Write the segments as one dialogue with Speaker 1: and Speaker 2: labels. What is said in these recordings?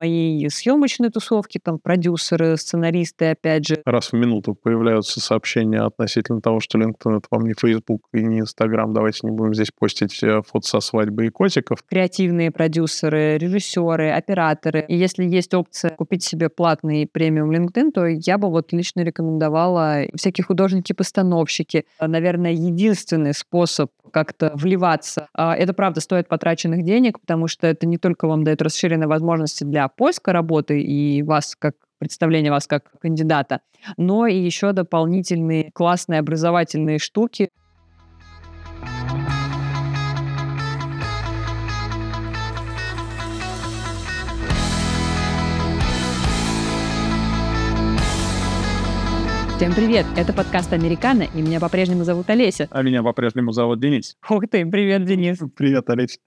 Speaker 1: моей съемочной тусовки, там продюсеры, сценаристы, опять же.
Speaker 2: Раз в минуту появляются сообщения относительно того, что LinkedIn — это вам не Facebook и не Instagram, давайте не будем здесь постить э, фото со свадьбы и котиков.
Speaker 1: Креативные продюсеры, режиссеры, операторы. И если есть опция купить себе платный премиум LinkedIn, то я бы вот лично рекомендовала всякие художники-постановщики. Наверное, единственный способ как-то вливаться. А, это, правда, стоит потраченных денег, потому что это не только вам дает расширенные возможности для поиска работы и вас как представление вас как кандидата, но и еще дополнительные классные образовательные штуки. Всем привет! Это подкаст «Американо», и меня по-прежнему зовут Олеся.
Speaker 2: А меня по-прежнему зовут Денис.
Speaker 1: Ух ты, привет, Денис.
Speaker 2: Привет, Олеся.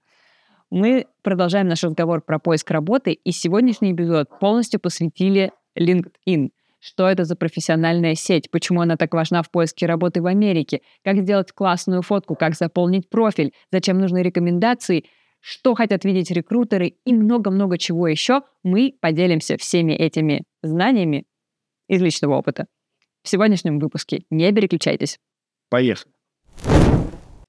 Speaker 1: Мы продолжаем наш разговор про поиск работы, и сегодняшний эпизод полностью посвятили LinkedIn. Что это за профессиональная сеть? Почему она так важна в поиске работы в Америке? Как сделать классную фотку? Как заполнить профиль? Зачем нужны рекомендации? Что хотят видеть рекрутеры? И много-много чего еще. Мы поделимся всеми этими знаниями из личного опыта в сегодняшнем выпуске. Не переключайтесь.
Speaker 2: Поехали.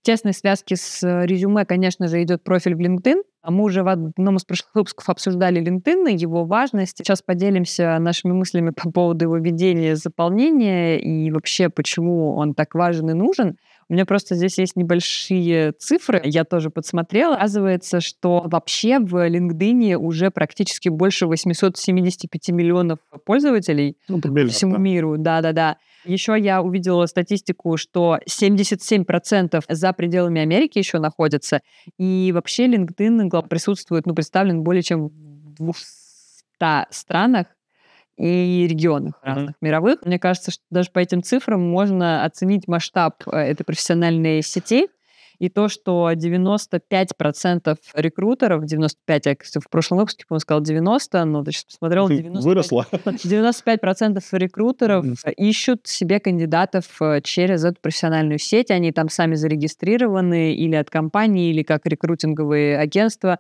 Speaker 1: В тесной связке с э, резюме, конечно же, идет профиль в LinkedIn. А мы уже в одном из прошлых выпусков обсуждали LinkedIn и его важность. Сейчас поделимся нашими мыслями по поводу его ведения, заполнения и вообще, почему он так важен и нужен. У меня просто здесь есть небольшие цифры, я тоже подсмотрела. Оказывается, что вообще в LinkedIn уже практически больше 875 миллионов пользователей
Speaker 2: ну,
Speaker 1: по всему да. миру. Да-да-да. Еще я увидела статистику, что 77% за пределами Америки еще находятся. И вообще LinkedIn присутствует, ну, представлен более чем в 200 странах и регионах mm-hmm. разных мировых. Мне кажется, что даже по этим цифрам можно оценить масштаб э, этой профессиональной сети. И то, что 95% рекрутеров, 95, я в прошлом выпуске, по-моему, сказал 90, но ты сейчас посмотрел, 95,
Speaker 2: Выросла.
Speaker 1: 95% рекрутеров ищут себе кандидатов э, через эту профессиональную сеть. Они там сами зарегистрированы или от компании, или как рекрутинговые агентства.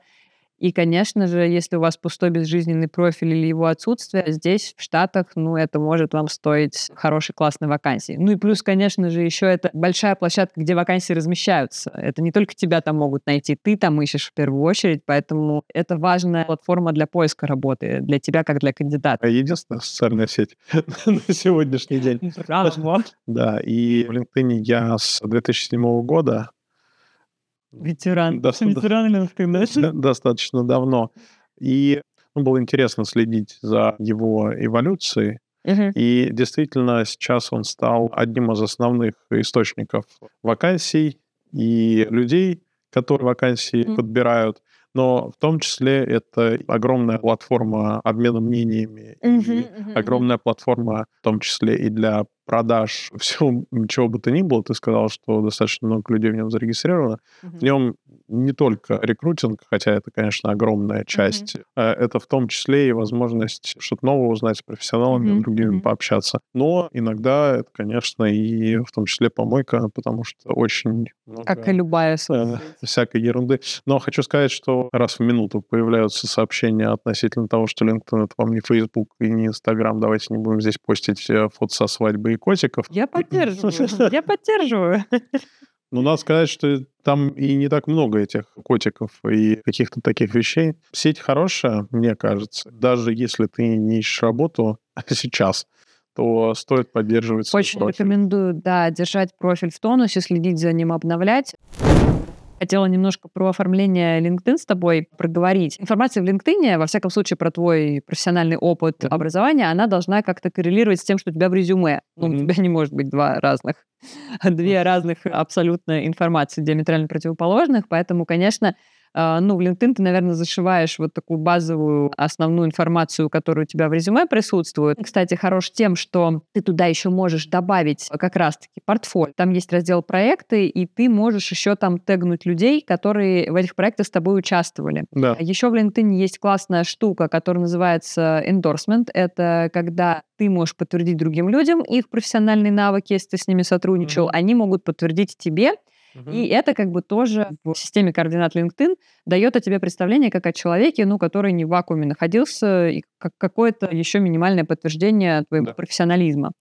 Speaker 1: И, конечно же, если у вас пустой безжизненный профиль или его отсутствие, здесь, в Штатах, ну, это может вам стоить хорошей, классной вакансии. Ну и плюс, конечно же, еще это большая площадка, где вакансии размещаются. Это не только тебя там могут найти, ты там ищешь в первую очередь, поэтому это важная платформа для поиска работы, для тебя как для кандидата.
Speaker 2: Единственная социальная сеть на сегодняшний день. Да, и в LinkedIn я с 2007 года
Speaker 1: Ветеран. Доста- Ветеран
Speaker 2: LinkedIn, Достаточно давно. И ну, было интересно следить за его эволюцией. Uh-huh. И действительно, сейчас он стал одним из основных источников вакансий и людей, которые вакансии uh-huh. подбирают. Но в том числе это огромная платформа обмена мнениями, uh-huh, и uh-huh. огромная платформа в том числе и для продаж всего, чего бы то ни было, ты сказал, что достаточно много людей в нем зарегистрировано. Mm-hmm. В нем не только рекрутинг, хотя это, конечно, огромная часть, mm-hmm. это в том числе и возможность что-то новое узнать с профессионалами, mm-hmm. другими mm-hmm. пообщаться. Но иногда это, конечно, и в том числе помойка, потому что очень много...
Speaker 1: Как и любая
Speaker 2: э, всякой ерунды. Но хочу сказать, что раз в минуту появляются сообщения относительно того, что LinkedIn — это вам не Facebook и не Instagram, давайте не будем здесь постить э, фото со свадьбы и котиков.
Speaker 1: Я поддерживаю, я поддерживаю.
Speaker 2: Ну, надо сказать, что там и не так много этих котиков и каких-то таких вещей. Сеть хорошая, мне кажется. Даже если ты не ищешь работу сейчас, то стоит поддерживать
Speaker 1: Очень профиль. рекомендую, да, держать профиль в тонусе, следить за ним, обновлять. Хотела немножко про оформление LinkedIn с тобой проговорить. Информация в LinkedIn, во всяком случае, про твой профессиональный опыт mm-hmm. образования, она должна как-то коррелировать с тем, что у тебя в резюме. Ну, mm-hmm. у тебя не может быть два разных, две разных абсолютно информации диаметрально противоположных, поэтому, конечно, ну, в LinkedIn ты, наверное, зашиваешь вот такую базовую основную информацию, которая у тебя в резюме присутствует. Кстати, хорош тем, что ты туда еще можешь добавить как раз-таки портфолио. Там есть раздел проекты, и ты можешь еще там тегнуть людей, которые в этих проектах с тобой участвовали.
Speaker 2: Да.
Speaker 1: Еще в LinkedIn есть классная штука, которая называется endorsement. Это когда ты можешь подтвердить другим людям их профессиональные навыки, если ты с ними сотрудничал, mm-hmm. они могут подтвердить тебе, Угу. И это как бы тоже в системе координат LinkedIn дает о тебе представление как о человеке, ну, который не в вакууме находился, и как какое-то еще минимальное подтверждение твоего да. профессионализма.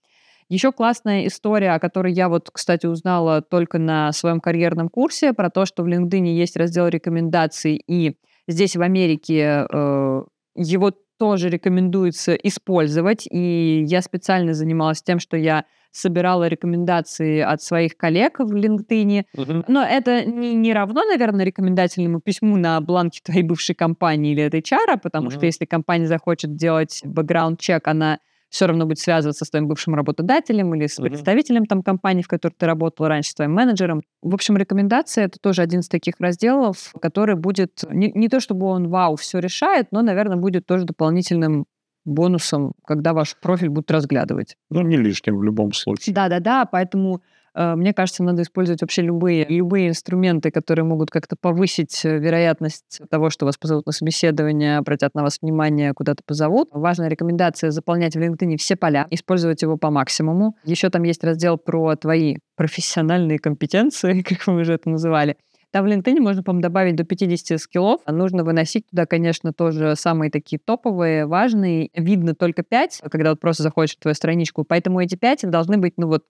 Speaker 1: Еще классная история, о которой я вот, кстати, узнала только на своем карьерном курсе, про то, что в LinkedIn есть раздел рекомендаций, и здесь в Америке э, его тоже рекомендуется использовать. И я специально занималась тем, что я собирала рекомендации от своих коллег в LinkedIn. Угу. Но это не, не равно, наверное, рекомендательному письму на бланке твоей бывшей компании или от HR, потому угу. что если компания захочет делать бэкграунд-чек, она все равно будет связываться с твоим бывшим работодателем или с представителем там компании, в которой ты работал раньше, с твоим менеджером. В общем, рекомендация — это тоже один из таких разделов, который будет... Не, не то чтобы он, вау, все решает, но, наверное, будет тоже дополнительным бонусом, когда ваш профиль будут разглядывать.
Speaker 2: Ну, не лишним в любом случае.
Speaker 1: Да-да-да, поэтому Э, мне кажется, надо использовать вообще любые, любые инструменты, которые могут как-то повысить э, вероятность того, что вас позовут на собеседование, обратят на вас внимание, куда-то позовут. Важная рекомендация заполнять в LinkedIn все поля, использовать его по максимуму. Еще там есть раздел про твои профессиональные компетенции, как мы уже это называли. Там в LinkedIn можно, по-моему, добавить до 50 скиллов. Нужно выносить туда, конечно, тоже самые такие топовые, важные. Видно только 5, когда вот просто заходишь в твою страничку. Поэтому эти 5 должны быть, ну вот,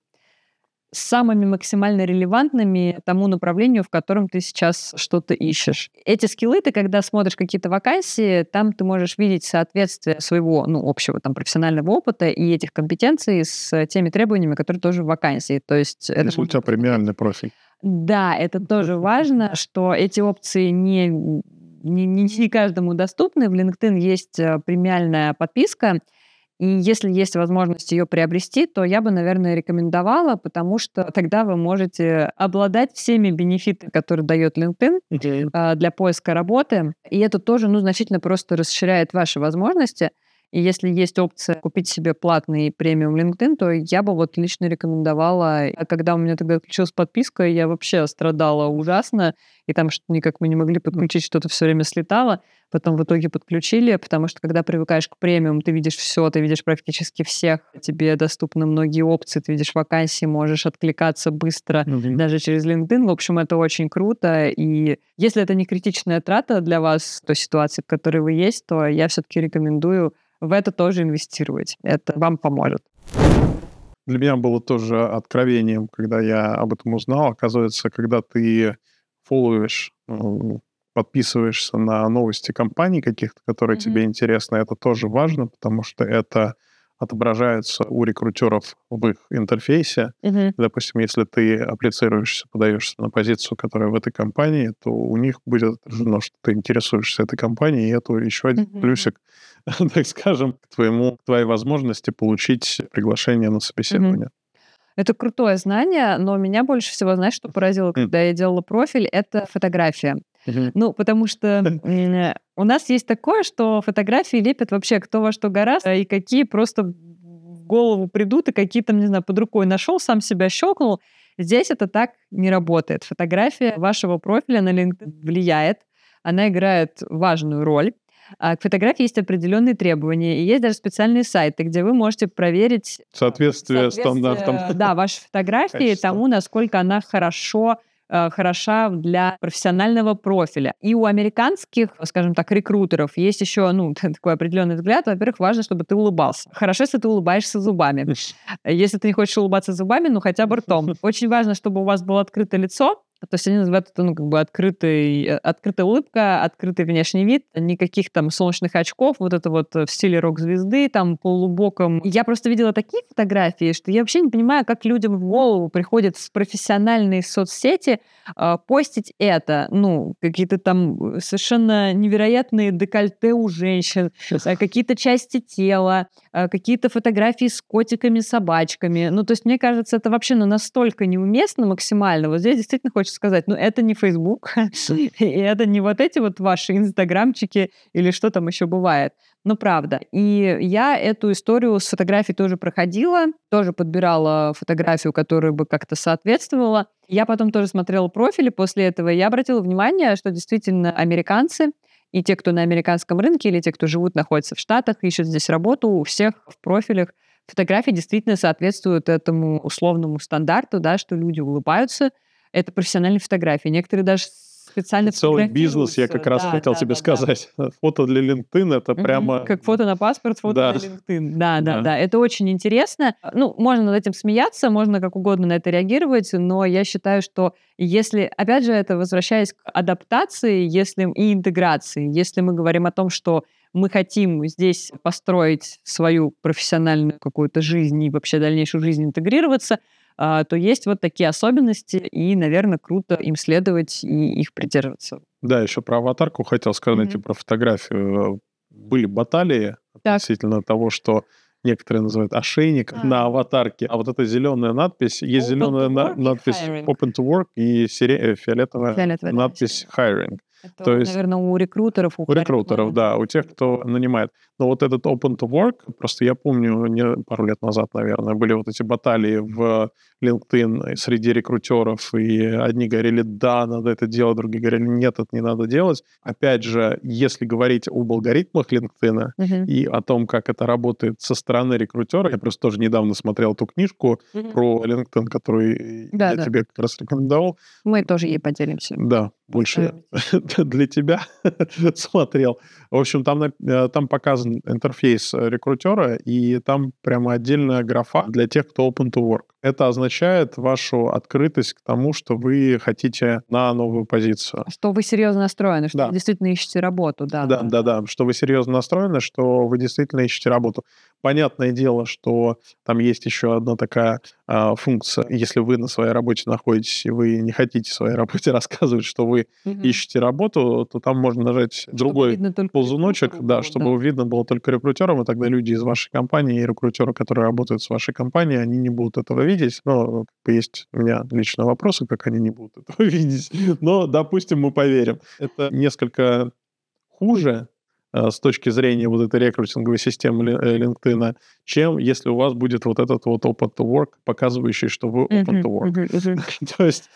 Speaker 1: самыми максимально релевантными тому направлению, в котором ты сейчас что-то ищешь. Эти скиллы ты, когда смотришь какие-то вакансии, там ты можешь видеть соответствие своего, ну, общего там профессионального опыта и этих компетенций с теми требованиями, которые тоже в вакансии. То есть
Speaker 2: это Если у тебя премиальный профиль.
Speaker 1: Да, это тоже важно, что эти опции не не, не, каждому доступны. В LinkedIn есть э, премиальная подписка, и если есть возможность ее приобрести, то я бы, наверное, рекомендовала, потому что тогда вы можете обладать всеми бенефитами, которые дает LinkedIn okay. для поиска работы. И это тоже, ну, значительно просто расширяет ваши возможности. И если есть опция купить себе платный премиум LinkedIn, то я бы вот лично рекомендовала. А когда у меня тогда отключилась подписка, я вообще страдала ужасно, и там что-то никак мы не могли подключить, что-то все время слетало. Потом в итоге подключили, потому что когда привыкаешь к премиум, ты видишь все, ты видишь практически всех, тебе доступны многие опции, ты видишь вакансии, можешь откликаться быстро, mm-hmm. даже через LinkedIn. В общем, это очень круто. И если это не критичная трата для вас, той ситуации, в которой вы есть, то я все-таки рекомендую в это тоже инвестировать. Это вам поможет.
Speaker 2: Для меня было тоже откровением, когда я об этом узнал. Оказывается, когда ты фолловишь, ну, подписываешься на новости компаний каких-то, которые mm-hmm. тебе интересны, это тоже важно, потому что это отображается у рекрутеров в их интерфейсе. Mm-hmm. Допустим, если ты апплицируешься, подаешься на позицию, которая в этой компании, то у них будет отражено, что ты интересуешься этой компанией, и это еще один mm-hmm. плюсик, так скажем, к твоему, к твоей возможности получить приглашение на собеседование. Mm-hmm.
Speaker 1: Это крутое знание, но меня больше всего, знаешь, что поразило, когда я делала профиль, это фотография. Ну, потому что у нас есть такое, что фотографии лепят вообще кто во что гораздо, и какие просто в голову придут, и какие там, не знаю, под рукой нашел, сам себя щелкнул. Здесь это так не работает. Фотография вашего профиля на LinkedIn влияет, она играет важную роль. А к фотографии есть определенные требования, и есть даже специальные сайты, где вы можете проверить
Speaker 2: соответствие, соответствие стандартам.
Speaker 1: Да, вашей фотографии Качество. тому, насколько она хорошо Э, хороша для профессионального профиля. И у американских, скажем так, рекрутеров есть еще, ну, такой определенный взгляд. Во-первых, важно, чтобы ты улыбался. Хорошо, если ты улыбаешься зубами. Если ты не хочешь улыбаться зубами, ну, хотя бы ртом. Очень важно, чтобы у вас было открытое лицо, то есть они называют это, ну, как бы открытый, э, открытая улыбка, открытый внешний вид, никаких там солнечных очков, вот это вот в стиле рок-звезды, там полубоком. Я просто видела такие фотографии, что я вообще не понимаю, как людям в голову приходит в профессиональные соцсети э, постить это. Ну, какие-то там совершенно невероятные декольте у женщин, э, какие-то части тела, э, какие-то фотографии с котиками, собачками. Ну, то есть мне кажется, это вообще ну, настолько неуместно максимально. Вот здесь действительно хочется сказать, ну, это не Facebook, и это не вот эти вот ваши инстаграмчики или что там еще бывает. Ну, правда. И я эту историю с фотографией тоже проходила, тоже подбирала фотографию, которая бы как-то соответствовала. Я потом тоже смотрела профили после этого, и я обратила внимание, что действительно американцы и те, кто на американском рынке, или те, кто живут, находятся в Штатах, ищут здесь работу, у всех в профилях фотографии действительно соответствуют этому условному стандарту, да, что люди улыбаются, это профессиональные фотографии. Некоторые даже специально
Speaker 2: Целый бизнес, я как раз да, хотел да, тебе да, сказать. Да. Фото для LinkedIn — это угу. прямо...
Speaker 1: Как фото на паспорт, фото да. для LinkedIn. Да, да, да, да. Это очень интересно. Ну, можно над этим смеяться, можно как угодно на это реагировать, но я считаю, что если, опять же, это возвращаясь к адаптации если, и интеграции, если мы говорим о том, что мы хотим здесь построить свою профессиональную какую-то жизнь и вообще дальнейшую жизнь интегрироваться, то есть вот такие особенности, и, наверное, круто им следовать и их придерживаться.
Speaker 2: Да, еще про аватарку хотел сказать, mm-hmm. и про фотографию. Были баталии так. относительно того, что некоторые называют ошейник а. на аватарке, а вот эта зеленая надпись, есть зеленая на- надпись Open to Work и сере- фиолетовая, фиолетовая надпись Hiring.
Speaker 1: Это, То есть, наверное, у рекрутеров.
Speaker 2: У, у рекрутеров, да, у тех, кто нанимает. Но вот этот open to work, просто я помню, не, пару лет назад, наверное, были вот эти баталии в LinkedIn среди рекрутеров, и одни говорили, да, надо это делать, другие говорили, нет, это не надо делать. Опять же, если говорить об алгоритмах LinkedIn uh-huh. и о том, как это работает со стороны рекрутера, я просто тоже недавно смотрел ту книжку uh-huh. про LinkedIn, которую да, я да. тебе как раз рекомендовал.
Speaker 1: Мы тоже ей поделимся.
Speaker 2: Да, больше для тебя смотрел. В общем, там, э, там показан интерфейс рекрутера, и там прямо отдельная графа для тех, кто open to work. Это означает вашу открытость к тому, что вы хотите на новую позицию.
Speaker 1: Что вы серьезно настроены, что да. вы действительно ищете работу, да.
Speaker 2: Да, да, да, что вы серьезно настроены, что вы действительно ищете работу. Понятное дело, что там есть еще одна такая а, функция. Если вы на своей работе находитесь, и вы не хотите своей работе рассказывать, что вы угу. ищете работу, то там можно нажать чтобы другой ползуночек, да, чтобы да. видно было только рекрутерам, и тогда люди из вашей компании и рекрутеры, которые работают с вашей компанией, они не будут этого видеть. Но есть у меня лично вопросы, как они не будут этого видеть. Но, допустим, мы поверим. Это несколько хуже, Э, с точки зрения вот этой рекрутинговой системы э, LinkedIn, чем если у вас будет вот этот вот open to work, показывающий, что вы open to work.
Speaker 1: То есть...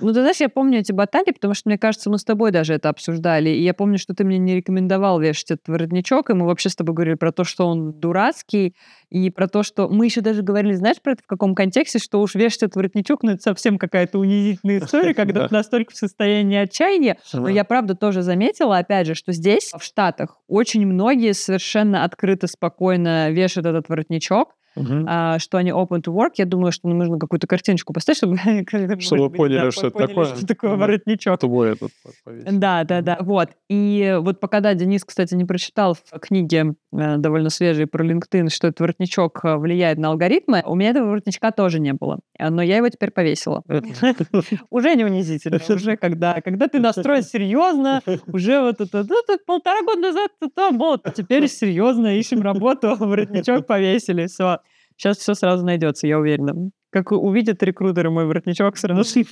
Speaker 1: Ну, ты знаешь, я помню эти баталии, потому что, мне кажется, мы с тобой даже это обсуждали, и я помню, что ты мне не рекомендовал вешать этот воротничок, и мы вообще с тобой говорили про то, что он дурацкий, и про то, что мы еще даже говорили, знаешь, про это в каком контексте, что уж вешать этот воротничок, ну, это совсем какая-то унизительная история, когда ты настолько в состоянии отчаяния. Но я, правда, тоже заметила, опять же, что здесь, в Штатах, очень многие совершенно открыто, спокойно вешают этот воротничок, uh-huh. а, что они open to work. Я думаю, что нам нужно какую-то картиночку поставить, чтобы,
Speaker 2: чтобы вы поняли, да, что,
Speaker 1: это
Speaker 2: такое.
Speaker 1: что такое воротничок.
Speaker 2: Твой этот
Speaker 1: Да, да, да. Вот. И вот пока, да, Денис, кстати, не прочитал в книге э, довольно свежей про LinkedIn, что этот воротничок э, влияет на алгоритмы, у меня этого воротничка тоже не было. Но я его теперь повесила. Уже не унизительно. Уже когда, когда ты настроен серьезно, уже вот это, полтора года назад там, вот, теперь серьезно ищем работу, воротничок повесили, все. Сейчас все сразу найдется, я уверена. Как увидят рекрутеры мой воротничок, сразу...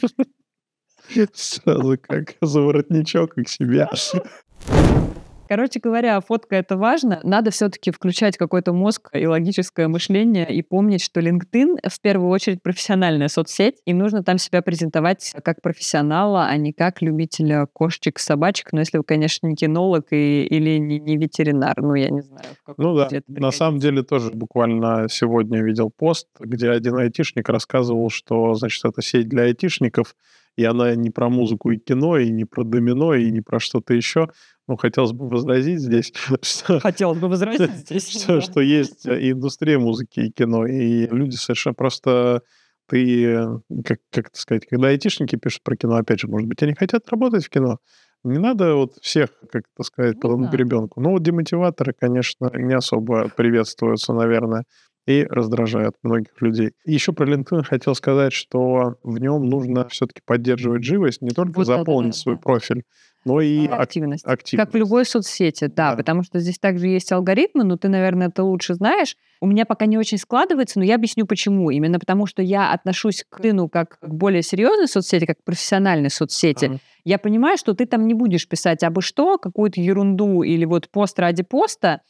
Speaker 2: Сразу как за воротничок к себе.
Speaker 1: Короче говоря, фотка это важно. Надо все-таки включать какой-то мозг и логическое мышление и помнить, что LinkedIn в первую очередь профессиональная соцсеть, и нужно там себя презентовать как профессионала, а не как любителя кошечек, собачек. Но если вы, конечно, не кинолог и, или не, не ветеринар, ну я не знаю.
Speaker 2: ну да, на самом деле тоже буквально сегодня видел пост, где один айтишник рассказывал, что, значит, это сеть для айтишников, и она не про музыку и кино, и не про домино, и не про что-то еще. Ну, хотелось бы возразить здесь.
Speaker 1: Что, хотелось бы возразить здесь.
Speaker 2: Что, что есть и индустрия музыки, и кино, и люди совершенно просто ты, как, как это сказать, когда айтишники пишут про кино, опять же, может быть, они хотят работать в кино, не надо вот всех, как это сказать, по одному гребенку. Ну, вот демотиваторы, конечно, не особо приветствуются, наверное, и раздражают многих людей. И еще про LinkedIn хотел сказать, что в нем нужно все-таки поддерживать живость, не только вот заполнить да, свой да. профиль, но и активность. активность.
Speaker 1: Как в любой соцсети, да, да, потому что здесь также есть алгоритмы, но ты, наверное, это лучше знаешь. У меня пока не очень складывается, но я объясню почему. Именно потому, что я отношусь к LinkedIn как к более серьезной соцсети, как к профессиональной соцсети. Ага. Я понимаю, что ты там не будешь писать абы что, какую-то ерунду или вот пост ради поста,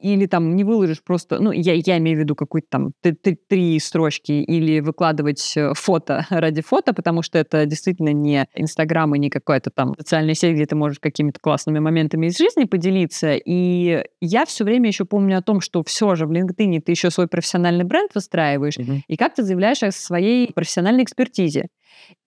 Speaker 1: или там не выложишь просто, ну, я, я имею в виду какую-то там три строчки, или выкладывать э, фото ради фото, потому что это действительно не Инстаграм и не какая-то там социальная сеть, где ты можешь какими-то классными моментами из жизни поделиться. И я все время еще помню о том, что все же в LinkedIn ты еще свой профессиональный бренд выстраиваешь, mm-hmm. и как ты заявляешь о своей профессиональной экспертизе.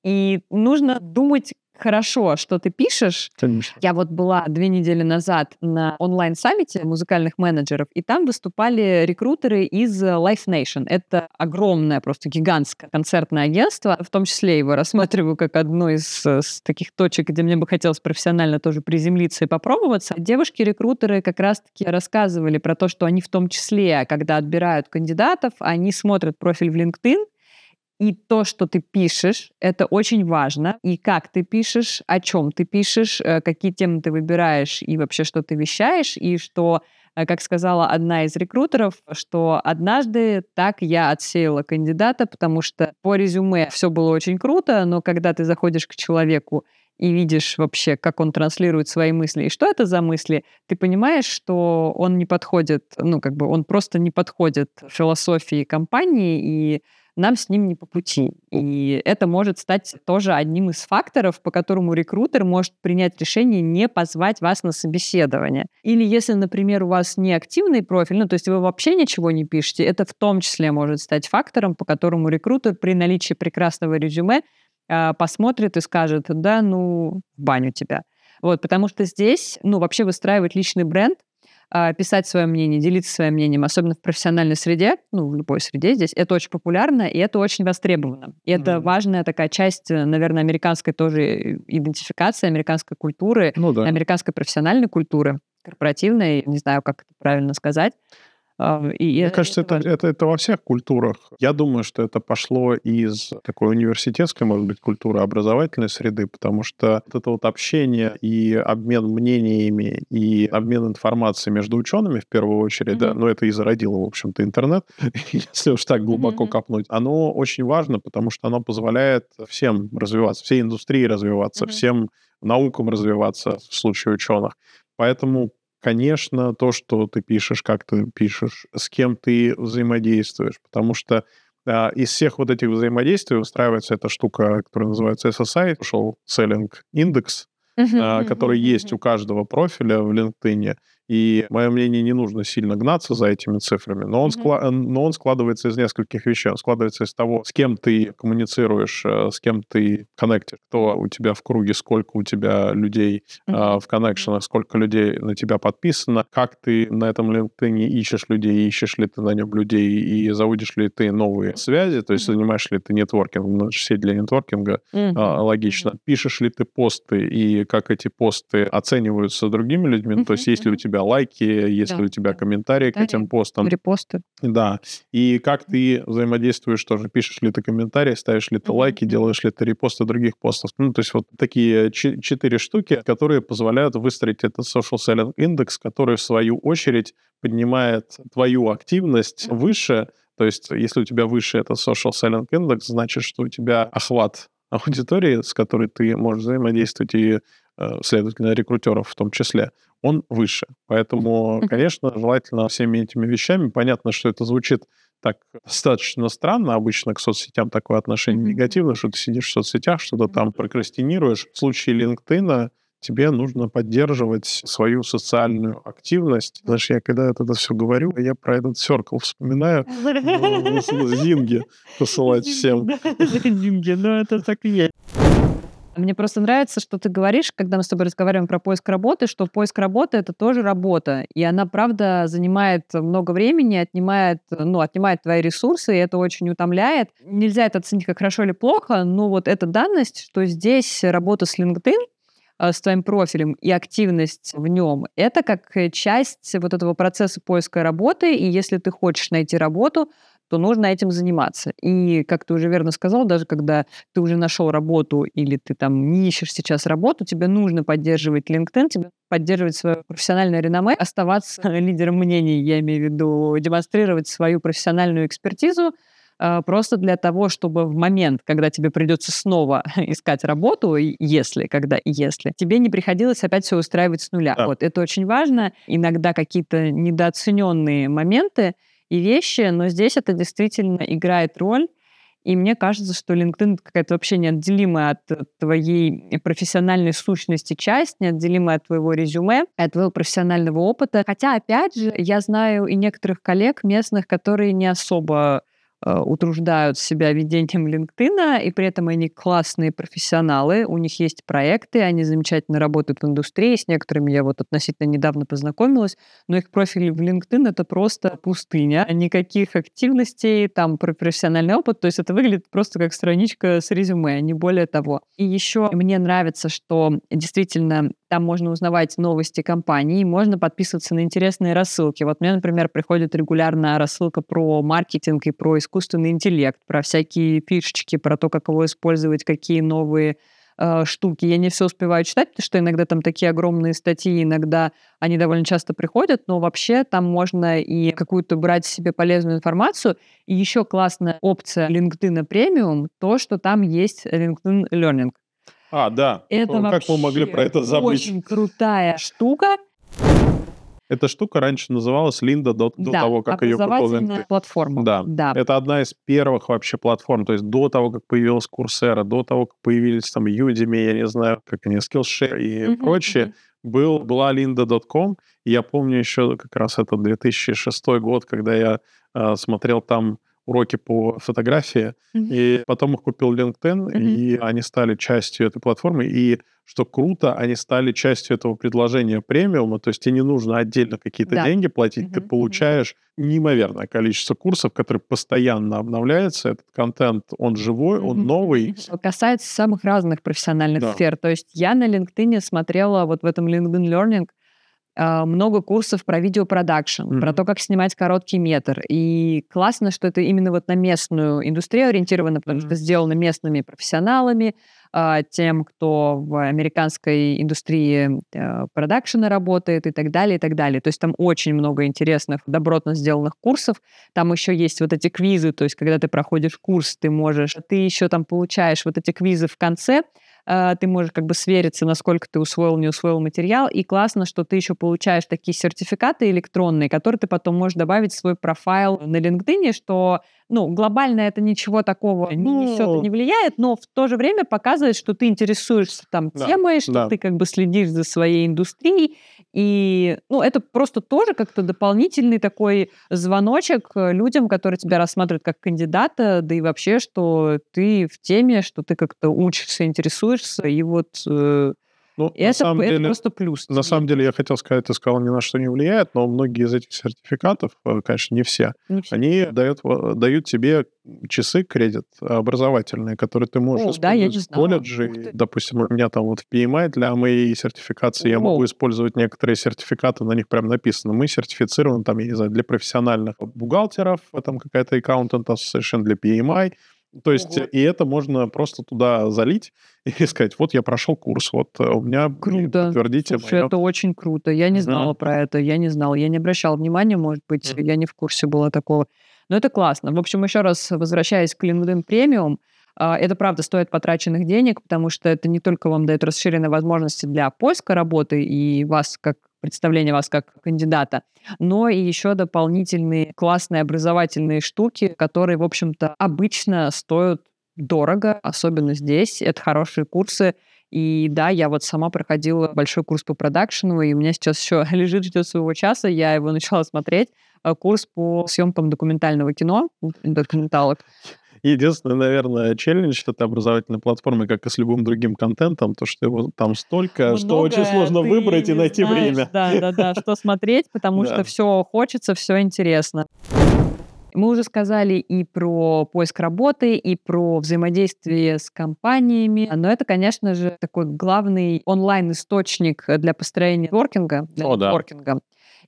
Speaker 1: И нужно думать, хорошо, что ты пишешь.
Speaker 2: Конечно.
Speaker 1: Я вот была две недели назад на онлайн-саммите музыкальных менеджеров, и там выступали рекрутеры из Life Nation. Это огромное, просто гигантское концертное агентство. В том числе его рассматриваю как одну из, из таких точек, где мне бы хотелось профессионально тоже приземлиться и попробоваться. Девушки-рекрутеры как раз-таки рассказывали про то, что они в том числе, когда отбирают кандидатов, они смотрят профиль в LinkedIn, и то, что ты пишешь, это очень важно. И как ты пишешь, о чем ты пишешь, э, какие темы ты выбираешь и вообще, что ты вещаешь, и что э, как сказала одна из рекрутеров, что однажды так я отсеяла кандидата, потому что по резюме все было очень круто, но когда ты заходишь к человеку и видишь вообще, как он транслирует свои мысли и что это за мысли, ты понимаешь, что он не подходит, ну, как бы он просто не подходит философии компании, и нам с ним не по пути. И это может стать тоже одним из факторов, по которому рекрутер может принять решение не позвать вас на собеседование. Или если, например, у вас не активный профиль, ну, то есть вы вообще ничего не пишете, это в том числе может стать фактором, по которому рекрутер при наличии прекрасного резюме э, посмотрит и скажет, да, ну, баню тебя. Вот, потому что здесь, ну, вообще выстраивать личный бренд писать свое мнение, делиться своим мнением, особенно в профессиональной среде, ну, в любой среде здесь, это очень популярно, и это очень востребовано. И это mm-hmm. важная такая часть, э, наверное, американской тоже идентификации, американской культуры, ну, да. американской профессиональной культуры, корпоративной, не знаю, как это правильно сказать.
Speaker 2: И Мне кажется, это, это, это, это во всех культурах. Я думаю, что это пошло из такой университетской, может быть, культуры образовательной среды, потому что вот это вот общение и обмен мнениями и обмен информацией между учеными в первую очередь, mm-hmm. да, ну это и зародило, в общем-то, интернет, если уж так глубоко mm-hmm. копнуть, оно очень важно, потому что оно позволяет всем развиваться, всей индустрии развиваться, mm-hmm. всем наукам развиваться в случае ученых. Поэтому конечно, то, что ты пишешь, как ты пишешь, с кем ты взаимодействуешь, потому что а, из всех вот этих взаимодействий устраивается эта штука, которая называется SSI, Social Selling Index, uh-huh, который uh-huh, есть у каждого профиля в LinkedIn. И, мое мнение, не нужно сильно гнаться за этими цифрами, но он, mm-hmm. скла- но он складывается из нескольких вещей. Он складывается из того, с кем ты коммуницируешь, э, с кем ты коннектишь, кто у тебя в круге, сколько у тебя людей mm-hmm. э, в коннекшенах, сколько людей на тебя подписано, как ты на этом LinkedIn ищешь людей, ищешь ли ты на нем людей и заводишь ли ты новые связи, то есть mm-hmm. занимаешь ли ты нетворкингом, ну, сеть для нетворкинга, mm-hmm. э, логично. Mm-hmm. Пишешь ли ты посты и как эти посты оцениваются другими людьми, mm-hmm. то есть есть ли у тебя тебя лайки, есть да, у тебя да. комментарии к этим постам.
Speaker 1: Репосты.
Speaker 2: Да. И как ты взаимодействуешь тоже? Пишешь ли ты комментарии, ставишь ли ты mm-hmm. лайки, делаешь ли ты репосты других постов? Ну, то есть вот такие четыре штуки, которые позволяют выстроить этот social selling индекс, который в свою очередь поднимает твою активность mm-hmm. выше, то есть, если у тебя выше это social selling индекс, значит, что у тебя охват аудитории, с которой ты можешь взаимодействовать, и, следовательно, рекрутеров в том числе, он выше. Поэтому, конечно, желательно всеми этими вещами. Понятно, что это звучит так достаточно странно. Обычно к соцсетям такое отношение негативное, что ты сидишь в соцсетях, что-то там прокрастинируешь. В случае LinkedIn тебе нужно поддерживать свою социальную активность. Знаешь, я когда это все говорю, я про этот Circle вспоминаю. Зинги посылать всем.
Speaker 1: Зинги, ну это так и есть. Мне просто нравится, что ты говоришь, когда мы с тобой разговариваем про поиск работы, что поиск работы — это тоже работа. И она, правда, занимает много времени, отнимает, ну, отнимает твои ресурсы, и это очень утомляет. Нельзя это оценить как хорошо или плохо, но вот эта данность, что здесь работа с LinkedIn, э, с твоим профилем и активность в нем, это как часть вот этого процесса поиска работы. И если ты хочешь найти работу, то нужно этим заниматься. И, как ты уже верно сказал, даже когда ты уже нашел работу или ты там не ищешь сейчас работу, тебе нужно поддерживать LinkedIn, тебе поддерживать свое профессиональное реноме, оставаться лидером мнений, я имею в виду демонстрировать свою профессиональную экспертизу, э, просто для того, чтобы в момент, когда тебе придется снова искать работу, если, когда и если, тебе не приходилось опять все устраивать с нуля. Да. Вот это очень важно. Иногда какие-то недооцененные моменты и вещи, но здесь это действительно играет роль. И мне кажется, что LinkedIn какая-то вообще неотделимая от твоей профессиональной сущности часть, неотделимая от твоего резюме, от твоего профессионального опыта. Хотя, опять же, я знаю и некоторых коллег местных, которые не особо Э, утруждают себя ведением LinkedIn, и при этом они классные профессионалы, у них есть проекты, они замечательно работают в индустрии, с некоторыми я вот относительно недавно познакомилась, но их профиль в LinkedIn — это просто пустыня, никаких активностей, там про профессиональный опыт, то есть это выглядит просто как страничка с резюме, не более того. И еще мне нравится, что действительно там можно узнавать новости компании, можно подписываться на интересные рассылки. Вот мне, например, приходит регулярно рассылка про маркетинг и про искусственный интеллект, про всякие фишечки, про то, как его использовать, какие новые э, штуки. Я не все успеваю читать, потому что иногда там такие огромные статьи, иногда они довольно часто приходят, но вообще там можно и какую-то брать себе полезную информацию. И еще классная опция LinkedIn Premium, то, что там есть LinkedIn Learning.
Speaker 2: А, да.
Speaker 1: Это
Speaker 2: как мы могли про это забыть?
Speaker 1: Очень крутая штука.
Speaker 2: Эта штука раньше называлась Линда до, до да, того, как ее купил
Speaker 1: платформа.
Speaker 2: Да. да. Это одна из первых вообще платформ. То есть до того, как появилась Coursera, до того, как появились там Udemy, я не знаю, как они, Skillshare и uh-huh, прочее, uh-huh. Был, была lynda.com. Я помню еще как раз это 2006 год, когда я э, смотрел там уроки по фотографии, mm-hmm. и потом их купил LinkedIn, mm-hmm. и они стали частью этой платформы, и что круто, они стали частью этого предложения премиума, то есть тебе не нужно отдельно какие-то да. деньги платить, mm-hmm. ты получаешь неимоверное количество курсов, которые постоянно обновляются, этот контент, он живой, он mm-hmm. новый.
Speaker 1: Касается самых разных профессиональных да. сфер, то есть я на LinkedIn смотрела вот в этом LinkedIn Learning, много курсов про видеопродакшн, mm-hmm. про то, как снимать короткий метр. И классно, что это именно вот на местную индустрию ориентировано, потому mm-hmm. что сделано местными профессионалами, а, тем, кто в американской индустрии э, продакшена работает и так далее, и так далее. То есть там очень много интересных, добротно сделанных курсов. Там еще есть вот эти квизы, то есть когда ты проходишь курс, ты можешь, ты еще там получаешь вот эти квизы в конце, а, ты можешь как бы свериться, насколько ты усвоил, не усвоил материал, и классно, что ты еще получаешь такие сертификаты электронные, которые ты потом можешь добавить в свой профайл на LinkedIn, что ну, глобально это ничего такого не ну... несет и не влияет, но в то же время показывает, что ты интересуешься там да, темой, что да. ты как бы следишь за своей индустрией. И, ну, это просто тоже как-то дополнительный такой звоночек людям, которые тебя рассматривают как кандидата, да и вообще, что ты в теме, что ты как-то учишься, интересуешься, и вот э, ну, и это, это деле, просто плюс.
Speaker 2: На самом деле, я хотел сказать, ты сказал, ни на что не влияет, но многие из этих сертификатов, э, конечно, не все, не все. они дают, дают тебе часы кредит образовательные, которые ты можешь О, использовать да, в колледже. Допустим, у меня там вот в PMI для моей сертификации О. я могу использовать некоторые сертификаты, на них прям написано. Мы сертифицированы там, я не знаю, для профессиональных бухгалтеров, там какая-то accountant association для PMI, то есть Ого. и это можно просто туда залить и сказать, вот я прошел курс, вот э, у меня
Speaker 1: круто. подтвердите. Слушай, мое... это очень круто. Я не знала да. про это, я не знала, я не обращала внимания, может быть, mm. я не в курсе была такого. Но это классно. В общем, еще раз возвращаясь к LinkedIn Premium, а, это правда стоит потраченных денег, потому что это не только вам дает расширенные возможности для поиска работы и вас как представление вас как кандидата, но и еще дополнительные классные образовательные штуки, которые, в общем-то, обычно стоят дорого, особенно здесь. Это хорошие курсы. И да, я вот сама проходила большой курс по продакшену, и у меня сейчас еще лежит, ждет своего часа, я его начала смотреть. Э, курс по съемкам документального кино, документалок.
Speaker 2: Единственный, наверное, челлендж этой образовательной платформы, как и с любым другим контентом, то, что его там столько, Много что очень сложно выбрать и найти знаешь, время.
Speaker 1: Да, да, да, что смотреть, потому что все хочется, все интересно. Мы уже сказали и про поиск работы, и про взаимодействие с компаниями, но это, конечно же, такой главный онлайн-источник для построения воркинга, для О, да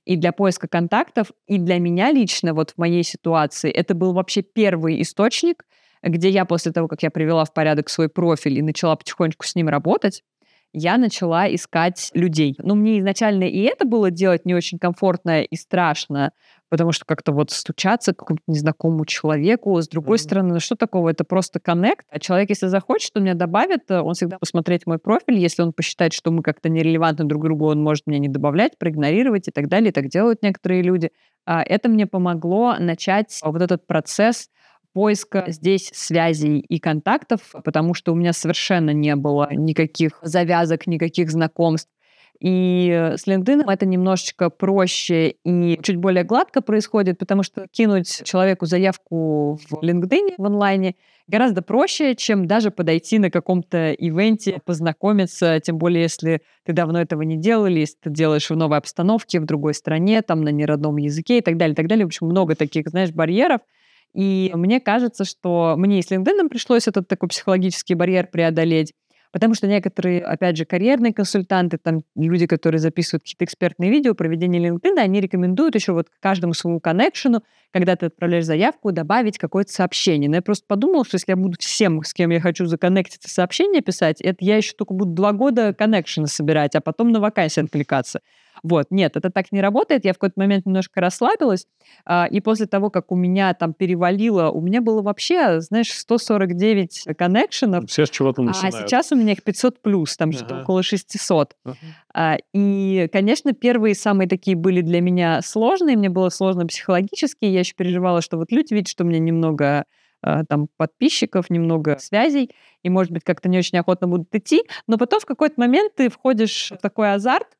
Speaker 1: и для поиска контактов, и для меня лично, вот в моей ситуации, это был вообще первый источник, где я после того, как я привела в порядок свой профиль и начала потихонечку с ним работать, я начала искать людей. Ну, мне изначально и это было делать не очень комфортно и страшно, потому что как-то вот стучаться к какому-то незнакомому человеку. С другой mm-hmm. стороны, ну что такого? Это просто коннект. А человек, если захочет, он меня добавит, он всегда посмотреть мой профиль. Если он посчитает, что мы как-то нерелевантны друг другу, он может меня не добавлять, проигнорировать и так далее. И так делают некоторые люди. А это мне помогло начать вот этот процесс поиска здесь связей и контактов, потому что у меня совершенно не было никаких завязок, никаких знакомств. И с LinkedIn это немножечко проще и чуть более гладко происходит, потому что кинуть человеку заявку в LinkedIn в онлайне гораздо проще, чем даже подойти на каком-то ивенте, познакомиться, тем более если ты давно этого не делал, или если ты делаешь в новой обстановке, в другой стране, там на неродном языке и так далее, и так далее. В общем, много таких, знаешь, барьеров. И мне кажется, что мне и с LinkedIn пришлось этот такой психологический барьер преодолеть, потому что некоторые, опять же, карьерные консультанты, там люди, которые записывают какие-то экспертные видео про ведение LinkedIn, они рекомендуют еще вот каждому своему коннекшену, когда ты отправляешь заявку, добавить какое-то сообщение. Но я просто подумала, что если я буду всем, с кем я хочу законнектиться, сообщение писать, это я еще только буду два года коннекшена собирать, а потом на вакансии откликаться. Вот, нет, это так не работает. Я в какой-то момент немножко расслабилась, а, и после того, как у меня там перевалило, у меня было вообще, знаешь, 149 коннекшенов.
Speaker 2: Все с чего-то
Speaker 1: начинают. А сейчас у меня их 500 плюс, там ага. что-то около 600. Ага. А, и, конечно, первые самые такие были для меня сложные, мне было сложно психологически, я еще переживала, что вот люди видят, что у меня немного а, там подписчиков, немного связей, и, может быть, как-то не очень охотно будут идти, но потом в какой-то момент ты входишь в такой азарт,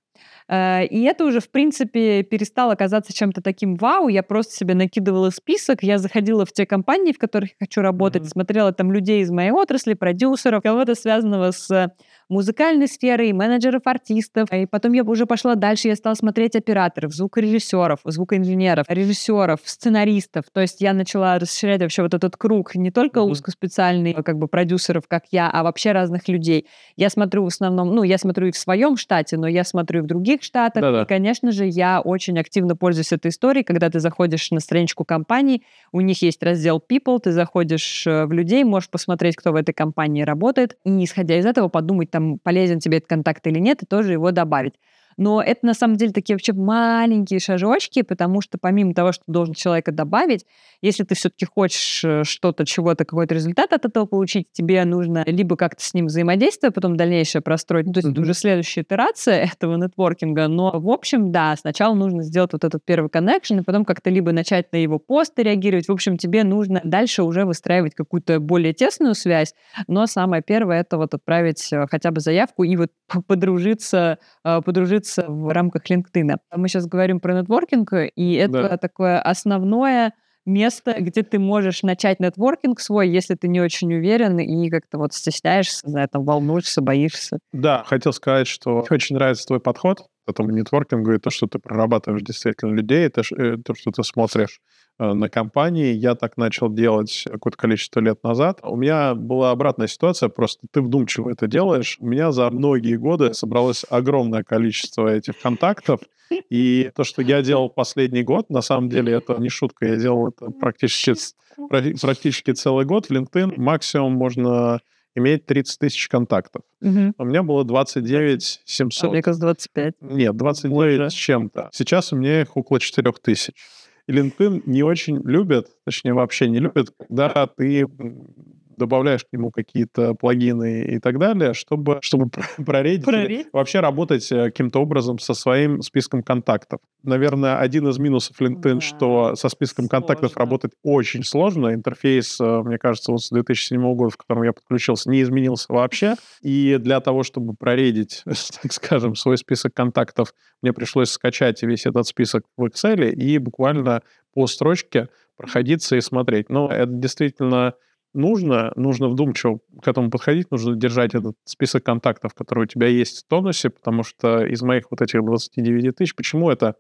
Speaker 1: и это уже, в принципе, перестало казаться чем-то таким вау. Я просто себе накидывала список, я заходила в те компании, в которых я хочу работать, mm-hmm. смотрела там людей из моей отрасли, продюсеров, кого-то связанного с музыкальной сферой, менеджеров артистов. И потом я уже пошла дальше, я стала смотреть операторов, звукорежиссеров, звукоинженеров, режиссеров, сценаристов. То есть я начала расширять вообще вот этот круг не только mm-hmm. узкоспециальный, как бы продюсеров, как я, а вообще разных людей. Я смотрю в основном, ну, я смотрю и в своем штате, но я смотрю и в других штатах. Да-да. И, конечно же, я очень активно пользуюсь этой историей, когда ты заходишь на страничку компании, у них есть раздел People, ты заходишь э, в людей, можешь посмотреть, кто в этой компании работает, и, исходя из этого, подумать, там, полезен тебе этот контакт или нет, и тоже его добавить. Но это на самом деле такие вообще маленькие шажочки, потому что помимо того, что должен человека добавить, если ты все-таки хочешь э, что-то, чего-то, какой-то результат от этого получить, тебе нужно либо как-то с ним взаимодействовать, потом дальнейшее простроить. Ну, то есть mm-hmm. уже следующая итерация этого нетворкинга. Но, в общем, да, сначала нужно сделать вот этот первый коннекшн, и потом как-то либо начать на его посты реагировать. В общем, тебе нужно дальше уже выстраивать какую-то более тесную связь. Но самое первое — это вот отправить э, хотя бы заявку и вот подружиться, э, подружиться в рамках LinkedIn. Мы сейчас говорим про нетворкинг, и это да. такое основное место, где ты можешь начать нетворкинг свой, если ты не очень уверен и как-то вот стесняешься, знаю, там волнуешься, боишься.
Speaker 2: Да, хотел сказать, что очень нравится твой подход к этому нетворкингу и то, что ты прорабатываешь действительно людей, это э, то, что ты смотришь на компании. Я так начал делать какое-то количество лет назад. У меня была обратная ситуация, просто ты вдумчиво это делаешь. У меня за многие годы собралось огромное количество этих контактов, и то, что я делал последний год, на самом деле это не шутка, я делал это практически, практически целый год в LinkedIn. Максимум можно иметь 30 тысяч контактов. Угу. У меня было 29 700. А
Speaker 1: мне кажется, 25.
Speaker 2: Нет, 29 Больше. с чем-то. Сейчас у меня их около 4 тысяч. LinkedIn не очень любят, точнее вообще не любят, когда ты добавляешь к нему какие-то плагины и так далее, чтобы, чтобы проредить, проредить? вообще работать э, каким-то образом со своим списком контактов. Наверное, один из минусов LinkedIn, да. что со списком сложно. контактов работать очень сложно. Интерфейс, э, мне кажется, вот с 2007 года, в котором я подключился, не изменился вообще. И для того, чтобы проредить, так скажем, свой список контактов, мне пришлось скачать весь этот список в Excel и буквально по строчке проходиться и смотреть. Но это действительно нужно, нужно вдумчиво к этому подходить, нужно держать этот список контактов, который у тебя есть в тонусе, потому что из моих вот этих 29 тысяч, почему это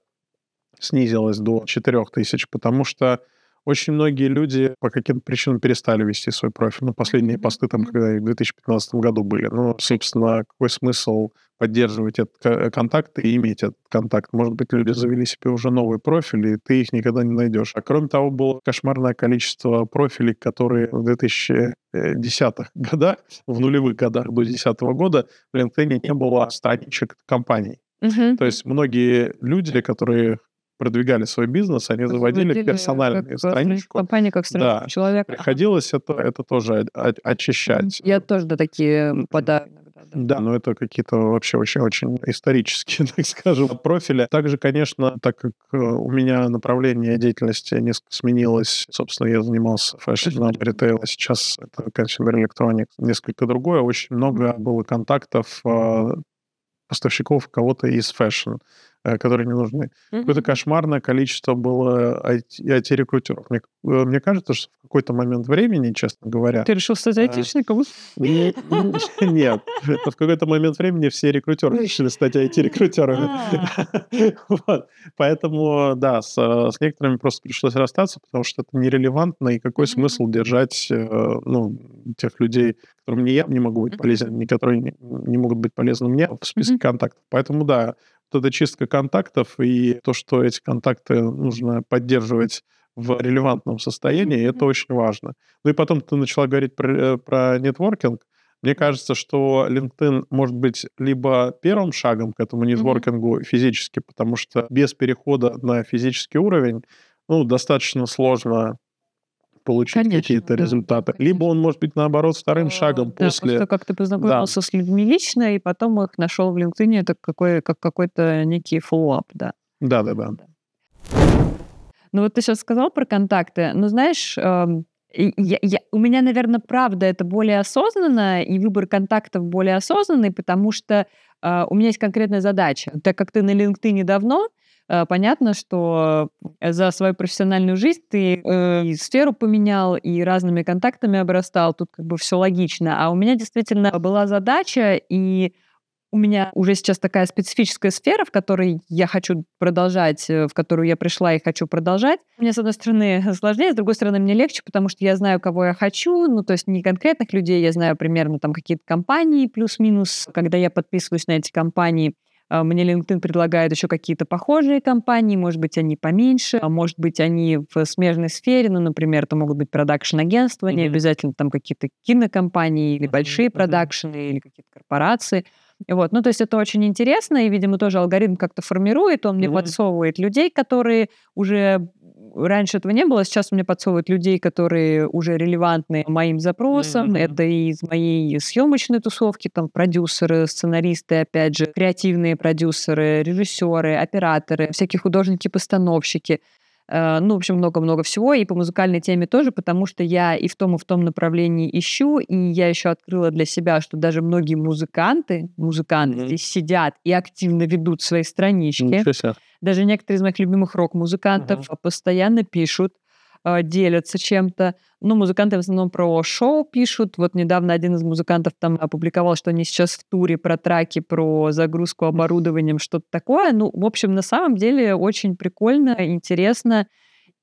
Speaker 2: снизилось до 4 тысяч? Потому что очень многие люди по каким-то причинам перестали вести свой профиль. Ну, последние посты там, когда в 2015 году были. Ну, собственно, какой смысл поддерживать этот э, контакт и иметь этот контакт. Может быть, люди завели себе уже новый профиль, и ты их никогда не найдешь. А кроме того, было кошмарное количество профилей, которые в 2010-х годах, в нулевых годах до 2010 года в LinkedIn не было страничек компаний. Угу. То есть многие люди, которые продвигали свой бизнес, они заводили Заводили персональную как страничку.
Speaker 1: Компания как страничку да. человека.
Speaker 2: Приходилось это, это тоже очищать.
Speaker 1: Я тоже да, такие подаю
Speaker 2: да, но это какие-то вообще очень-очень исторические, так скажем, профили. Также, конечно, так как э, у меня направление деятельности несколько сменилось, собственно, я занимался фэшном, ритейл, а сейчас это consumer electronics, несколько другое, очень много было контактов э, поставщиков кого-то из fashion. Э, которые не нужны. Mm-hmm. Какое-то кошмарное количество было IT-рекрутеров. Мне, э, мне кажется, что в какой-то момент времени, честно говоря...
Speaker 1: Ты решил стать айтишником?
Speaker 2: Нет. В какой-то момент времени все рекрутеры решили стать IT-рекрутерами. А. Поэтому, да, с некоторыми просто пришлось расстаться, потому что это нерелевантно, и какой смысл держать э, ну, тех людей, которым не я не могу быть полезен, ни которые не могут быть полезны мне в списке контактов. Поэтому, да, эта чистка контактов и то, что эти контакты нужно поддерживать в релевантном состоянии, mm-hmm. это очень важно. Ну и потом ты начала говорить про, э, про нетворкинг. Мне кажется, что LinkedIn может быть либо первым шагом к этому нетворкингу mm-hmm. физически, потому что без перехода на физический уровень ну, достаточно сложно получить какие-то да, результаты. Конечно. Либо он может быть, наоборот, вторым шагом да, после...
Speaker 1: Просто как ты познакомился да. с людьми лично, и потом их нашел в LinkedIn, это какой, как какой-то некий follow-up, да.
Speaker 2: Да-да-да.
Speaker 1: Ну вот ты сейчас сказал про контакты. Ну, знаешь, эм, я, я, у меня, наверное, правда это более осознанно, и выбор контактов более осознанный, потому что э, у меня есть конкретная задача. Так как ты на LinkedIn давно, понятно, что э, за свою профессиональную жизнь ты э, и сферу поменял, и разными контактами обрастал, тут как бы все логично. А у меня действительно была задача, и у меня уже сейчас такая специфическая сфера, в которой я хочу продолжать, в которую я пришла и хочу продолжать. Мне, с одной стороны, сложнее, с другой стороны, мне легче, потому что я знаю, кого я хочу, ну, то есть не конкретных людей, я знаю примерно там какие-то компании плюс-минус. Когда я подписываюсь на эти компании, мне LinkedIn предлагает еще какие-то похожие компании, может быть, они поменьше, а может быть, они в смежной сфере, ну, например, это могут быть продакшн-агентства, mm-hmm. не обязательно там какие-то кинокомпании или mm-hmm. большие продакшены, mm-hmm. или какие-то корпорации. Вот. Ну, то есть это очень интересно, и, видимо, тоже алгоритм как-то формирует, он мне mm-hmm. подсовывает людей, которые уже раньше этого не было, сейчас мне подсовывают людей, которые уже релевантны моим запросам. Mm-hmm. Это из моей съемочной тусовки, там продюсеры, сценаристы, опять же, креативные продюсеры, режиссеры, операторы, всякие художники-постановщики. Э, ну, в общем, много-много всего. И по музыкальной теме тоже, потому что я и в том, и в том направлении ищу. И я еще открыла для себя, что даже многие музыканты, музыканты mm-hmm. здесь сидят и активно ведут свои странички. Даже некоторые из моих любимых рок-музыкантов mm-hmm. постоянно пишут делятся чем-то. Ну, музыканты в основном про шоу пишут. Вот недавно один из музыкантов там опубликовал, что они сейчас в туре про траки, про загрузку оборудованием, что-то такое. Ну, в общем, на самом деле очень прикольно, интересно.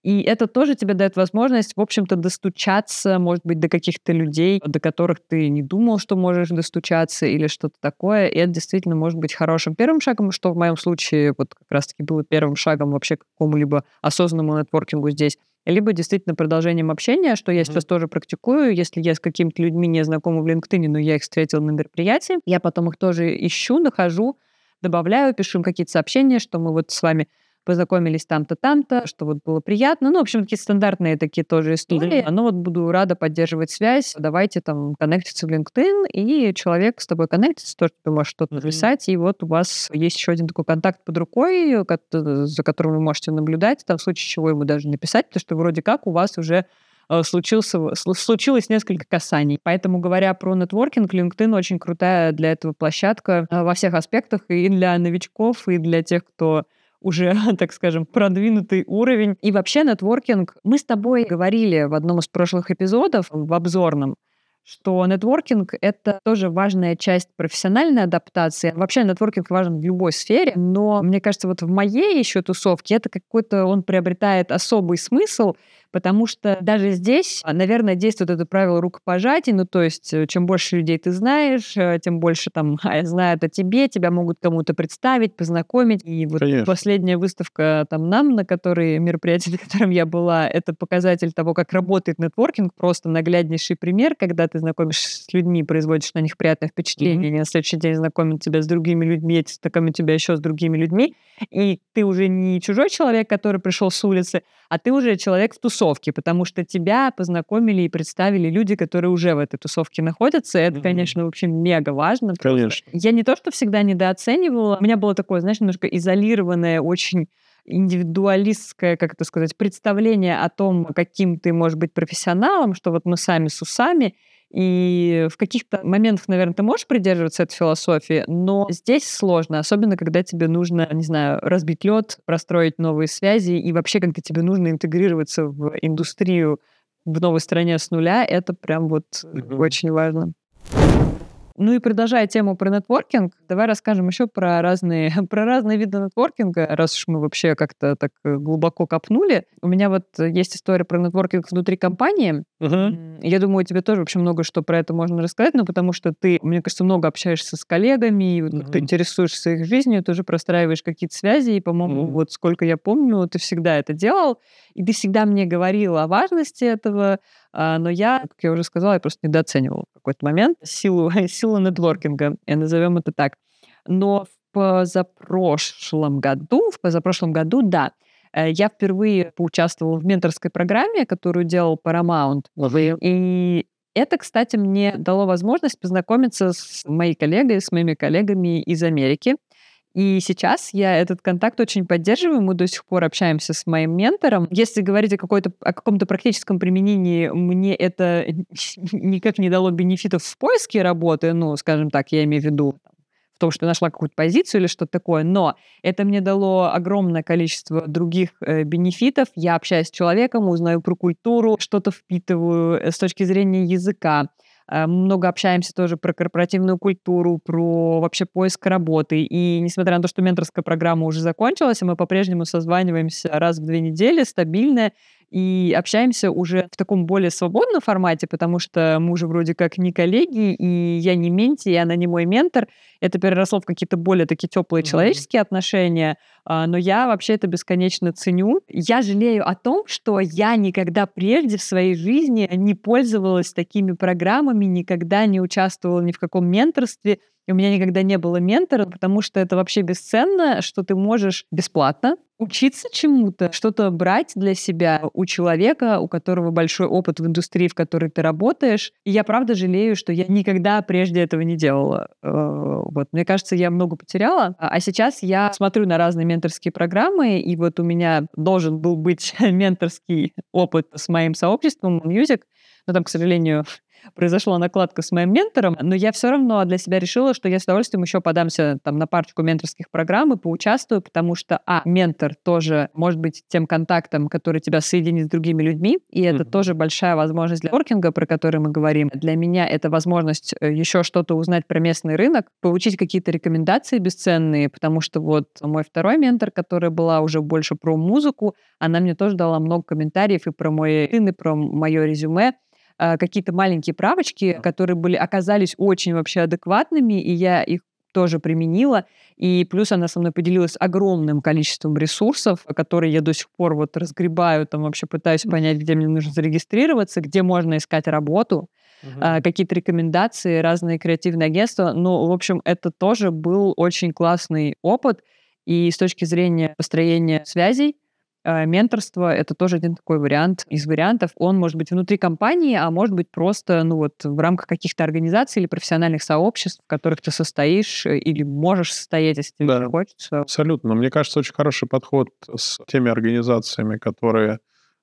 Speaker 1: И это тоже тебе дает возможность, в общем-то, достучаться, может быть, до каких-то людей, до которых ты не думал, что можешь достучаться или что-то такое. И это действительно может быть хорошим первым шагом, что в моем случае вот как раз-таки было первым шагом вообще к какому-либо осознанному нетворкингу здесь либо действительно продолжением общения, что я mm-hmm. сейчас тоже практикую. Если я с какими-то людьми не знакома в LinkedIn, но я их встретила на мероприятии, я потом их тоже ищу, нахожу, добавляю, пишу им какие-то сообщения, что мы вот с вами познакомились там-то, там-то, что вот было приятно. Ну, в общем, такие стандартные такие тоже истории. Но вот буду рада поддерживать связь. Давайте там коннектиться в LinkedIn, и человек с тобой коннектится, тоже тебе может что-то написать, и вот у вас есть еще один такой контакт под рукой, за которым вы можете наблюдать, там в случае чего ему даже написать, потому что вроде как у вас уже э, случился, случилось несколько касаний. Поэтому, говоря про нетворкинг, LinkedIn очень крутая для этого площадка э, во всех аспектах, и для новичков, и для тех, кто уже, так скажем, продвинутый уровень. И вообще нетворкинг, мы с тобой говорили в одном из прошлых эпизодов, в обзорном, что нетворкинг — это тоже важная часть профессиональной адаптации. Вообще нетворкинг важен в любой сфере, но мне кажется, вот в моей еще тусовке это какой-то, он приобретает особый смысл, Потому что даже здесь, наверное, действует это правило рукопожатий. Ну, то есть, э, чем больше людей ты знаешь, э, тем больше там знают о тебе, тебя могут кому-то представить, познакомить. И вот Конечно. последняя выставка там нам, на которой мероприятие, на котором я была, это показатель того, как работает нетворкинг. Просто нагляднейший пример, когда ты знакомишься с людьми, производишь на них приятное впечатление, mm-hmm. и на следующий день знакомят тебя с другими людьми, эти знакомят тебя еще с другими людьми, и ты уже не чужой человек, который пришел с улицы, а ты уже человек в тусовке, потому что тебя познакомили и представили люди, которые уже в этой тусовке находятся. Это, mm-hmm. конечно, вообще мега важно.
Speaker 2: Конечно.
Speaker 1: Я не то, что всегда недооценивала, у меня было такое, знаешь, немножко изолированное, очень индивидуалистское, как это сказать, представление о том, каким ты можешь быть профессионалом, что вот мы сами с усами, и в каких-то моментах, наверное, ты можешь придерживаться этой философии, но здесь сложно, особенно когда тебе нужно, не знаю, разбить лед, простроить новые связи, и вообще, когда тебе нужно интегрироваться в индустрию в новой стране с нуля, это прям вот mm-hmm. очень важно. Ну и продолжая тему про нетворкинг, давай расскажем еще про разные, про разные виды нетворкинга, раз уж мы вообще как-то так э, глубоко копнули. У меня вот есть история про нетворкинг внутри компании. Угу. Я думаю, тебе тоже вообще много что про это можно рассказать, но потому что ты, мне кажется, много общаешься с коллегами, и вот угу. ты интересуешься их жизнью, ты уже простраиваешь какие-то связи, и, по-моему, угу. вот сколько я помню, ты всегда это делал, и ты всегда мне говорил о важности этого, но я, как я уже сказала, я просто недооценивала в какой-то момент силу, силу нетворкинга, и назовем это так. Но в позапрошлом году, в позапрошлом году, да, э, я впервые поучаствовала в менторской программе, которую делал Paramount. И это, кстати, мне дало возможность познакомиться с моей коллегой, с моими коллегами из Америки. И сейчас я этот контакт очень поддерживаю, мы до сих пор общаемся с моим ментором. Если говорить о, о каком-то практическом применении, мне это никак не дало бенефитов в поиске работы, ну, скажем так, я имею в виду в том, что нашла какую-то позицию или что-то такое, но это мне дало огромное количество других э, бенефитов. Я общаюсь с человеком, узнаю про культуру, что-то впитываю э, с точки зрения языка. Э, много общаемся тоже про корпоративную культуру, про вообще поиск работы. И несмотря на то, что менторская программа уже закончилась, мы по-прежнему созваниваемся раз в две недели, стабильно, и общаемся уже в таком более свободном формате, потому что мы уже вроде как не коллеги, и я не менти, и она не мой ментор. Это переросло в какие-то более такие теплые mm-hmm. человеческие отношения, а, но я вообще это бесконечно ценю. Я жалею о том, что я никогда прежде в своей жизни не пользовалась такими программами, никогда не участвовала ни в каком менторстве, и у меня никогда не было ментора, потому что это вообще бесценно, что ты можешь бесплатно учиться чему-то, что-то брать для себя у человека, у которого большой опыт в индустрии, в которой ты работаешь. И я правда жалею, что я никогда прежде этого не делала. Э, вот. Мне кажется, я много потеряла. А сейчас я смотрю на разные менторские программы, и вот у меня должен был быть менторский опыт с моим сообществом Music, но там, к сожалению, произошла накладка с моим ментором, но я все равно для себя решила, что я с удовольствием еще подамся там на парочку менторских программ и поучаствую, потому что, а, ментор тоже может быть тем контактом, который тебя соединит с другими людьми, и это mm-hmm. тоже большая возможность для воркинга, про который мы говорим. Для меня это возможность э, еще что-то узнать про местный рынок, получить какие-то рекомендации бесценные, потому что вот мой второй ментор, которая была уже больше про музыку, она мне тоже дала много комментариев и про мой сын, и про мое резюме, какие-то маленькие правочки, которые были, оказались очень вообще адекватными, и я их тоже применила. И плюс она со мной поделилась огромным количеством ресурсов, которые я до сих пор вот разгребаю, там вообще пытаюсь понять, где мне нужно зарегистрироваться, где можно искать работу, uh-huh. какие-то рекомендации, разные креативные агентства. Ну, в общем, это тоже был очень классный опыт. И с точки зрения построения связей, Э, менторство — это тоже один такой вариант из вариантов. Он может быть внутри компании, а может быть просто ну вот, в рамках каких-то организаций или профессиональных сообществ, в которых ты состоишь э, или можешь состоять, если тебе да, хочется.
Speaker 2: Абсолютно. Мне кажется, очень хороший подход с теми организациями, которые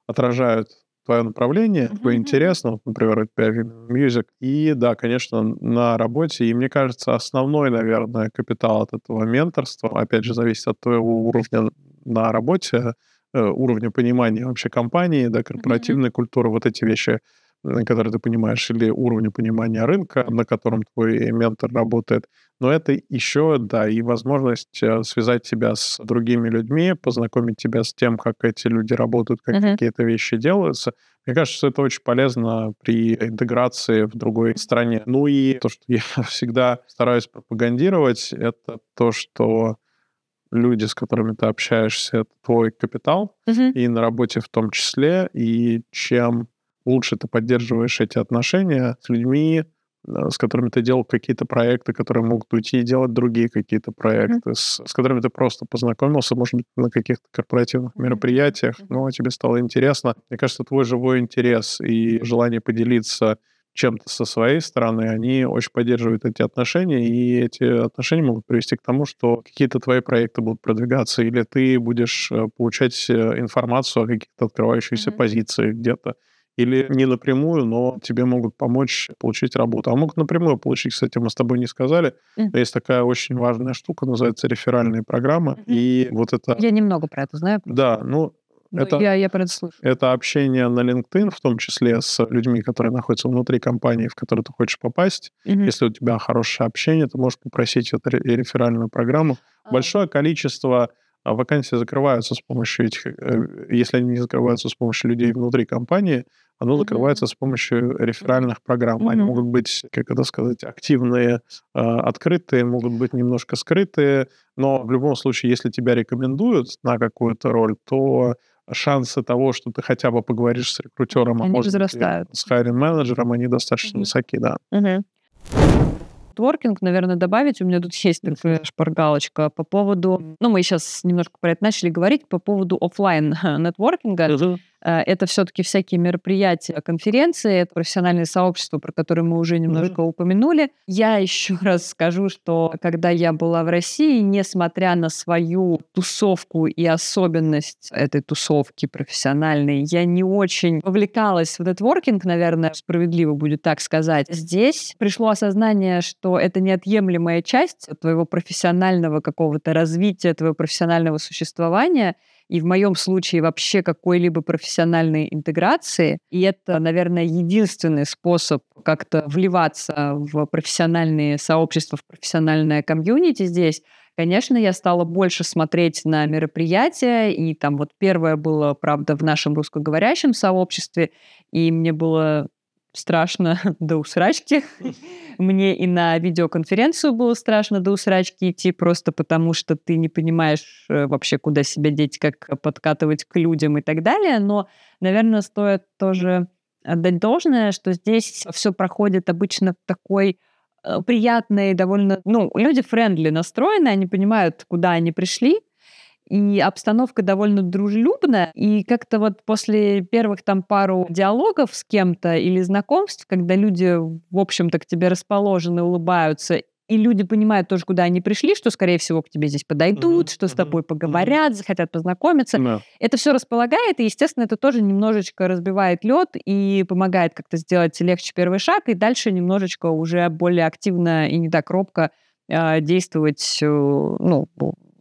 Speaker 2: отражают твое направление, твой интерес, ну, например, Music. И да, конечно, на работе. И мне кажется, основной, наверное, капитал от этого менторства, опять же, зависит от твоего уровня на работе, Э, уровня понимания вообще компании, да, корпоративной mm-hmm. культуры, вот эти вещи который ты понимаешь, или уровня понимания рынка, на котором твой ментор работает. Но это еще, да, и возможность э, связать тебя с другими людьми, познакомить тебя с тем, как эти люди работают, как uh-huh. какие-то вещи делаются. Мне кажется, что это очень полезно при интеграции в другой стране. Ну и то, что я всегда стараюсь пропагандировать, это то, что люди, с которыми ты общаешься, это твой капитал, uh-huh. и на работе в том числе. И чем лучше ты поддерживаешь эти отношения с людьми, э, с которыми ты делал какие-то проекты, которые могут уйти и делать другие какие-то проекты, mm-hmm. с, с которыми ты просто познакомился, может быть, на каких-то корпоративных mm-hmm. мероприятиях, но тебе стало интересно. Мне кажется, твой живой интерес и желание поделиться чем-то со своей стороны, они очень поддерживают эти отношения, и эти отношения могут привести к тому, что какие-то твои проекты будут продвигаться, или ты будешь э, получать э, информацию о каких-то открывающихся mm-hmm. позициях где-то или не напрямую, но тебе могут помочь получить работу. А могут напрямую получить, кстати, мы с тобой не сказали. Mm. Есть такая очень важная штука, называется реферальные программы. Mm-hmm. И вот это...
Speaker 1: Я немного про это знаю.
Speaker 2: Да, ну,
Speaker 1: это, я, я про это слышу.
Speaker 2: Это общение на LinkedIn, в том числе с людьми, которые находятся внутри компании, в которую ты хочешь попасть. Mm-hmm. Если у тебя хорошее общение, ты можешь попросить эту реферальную программу. А. Большое количество а, вакансий закрываются с помощью этих, э, если они не закрываются с помощью людей внутри компании, оно закрывается с помощью реферальных программ. Они могут быть, как это сказать, активные, а, открытые, могут быть немножко скрытые, но в любом случае, если тебя рекомендуют на какую-то роль, то шансы того, что ты хотя бы поговоришь с рекрутером,
Speaker 1: а они а может возрастают.
Speaker 2: с хайринг-менеджером, они достаточно mm-hmm. высоки, да.
Speaker 1: Mm-hmm нетворкинг, наверное, добавить. У меня тут есть такая шпаргалочка по поводу... Ну, мы сейчас немножко про это начали говорить, по поводу офлайн нетворкинга. Uh-huh. Э, это все-таки всякие мероприятия, конференции, это профессиональные сообщества, про которые мы уже немножко mm-hmm. упомянули. Я еще раз скажу, что когда я была в России, несмотря на свою тусовку и особенность этой тусовки профессиональной, я не очень вовлекалась в нетворкинг, наверное, справедливо будет так сказать. Здесь пришло осознание, что это неотъемлемая часть твоего профессионального какого-то развития, твоего профессионального существования — и в моем случае вообще какой-либо профессиональной интеграции. И это, наверное, единственный способ как-то вливаться в профессиональные сообщества, в профессиональное комьюнити здесь. Конечно, я стала больше смотреть на мероприятия, и там вот первое было, правда, в нашем русскоговорящем сообществе, и мне было страшно до усрачки. Мне и на видеоконференцию было страшно до усрачки идти, просто потому что ты не понимаешь э, вообще, куда себя деть, как подкатывать к людям и так далее. Но, наверное, стоит тоже отдать должное, что здесь все проходит обычно в такой э, приятной, довольно... Ну, люди френдли настроены, они понимают, куда они пришли, и обстановка довольно дружелюбная, и как-то вот после первых там пару диалогов с кем-то или знакомств, когда люди, в общем-то, к тебе расположены, улыбаются, и люди понимают тоже, куда они пришли, что, скорее всего, к тебе здесь подойдут, uh-huh, что с тобой uh-huh, поговорят, uh-huh. захотят познакомиться. No. Это все располагает, и, естественно, это тоже немножечко разбивает лед и помогает как-то сделать легче первый шаг, и дальше немножечко уже более активно и не так робко э, действовать, э, ну,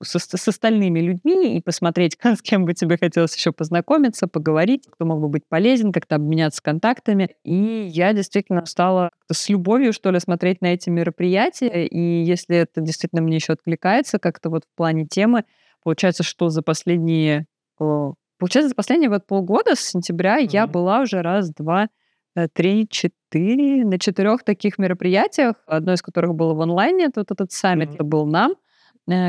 Speaker 1: с, с остальными людьми и посмотреть, с кем бы тебе хотелось еще познакомиться, поговорить, кто мог бы быть полезен, как-то обменяться контактами. И я действительно стала с любовью, что ли, смотреть на эти мероприятия. И если это действительно мне еще откликается как-то вот в плане темы, получается, что за последние... Получается, за последние вот полгода, с сентября, mm-hmm. я была уже раз, два, э, три, четыре, на четырех таких мероприятиях, одно из которых было в онлайне, это вот этот саммит, mm-hmm. это был нам,